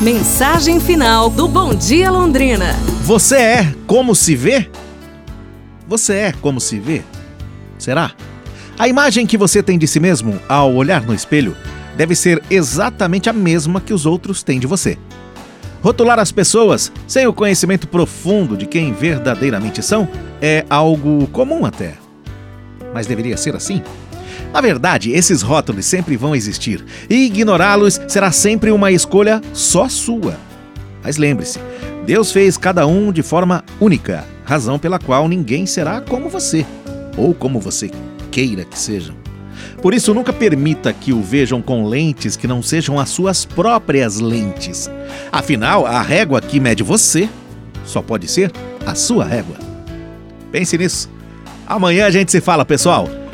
Mensagem final do Bom Dia Londrina. Você é como se vê? Você é como se vê? Será? A imagem que você tem de si mesmo ao olhar no espelho deve ser exatamente a mesma que os outros têm de você. Rotular as pessoas sem o conhecimento profundo de quem verdadeiramente são é algo comum até. Mas deveria ser assim? Na verdade, esses rótulos sempre vão existir e ignorá-los será sempre uma escolha só sua. Mas lembre-se, Deus fez cada um de forma única, razão pela qual ninguém será como você, ou como você queira que sejam. Por isso, nunca permita que o vejam com lentes que não sejam as suas próprias lentes. Afinal, a régua que mede você só pode ser a sua régua. Pense nisso. Amanhã a gente se fala, pessoal.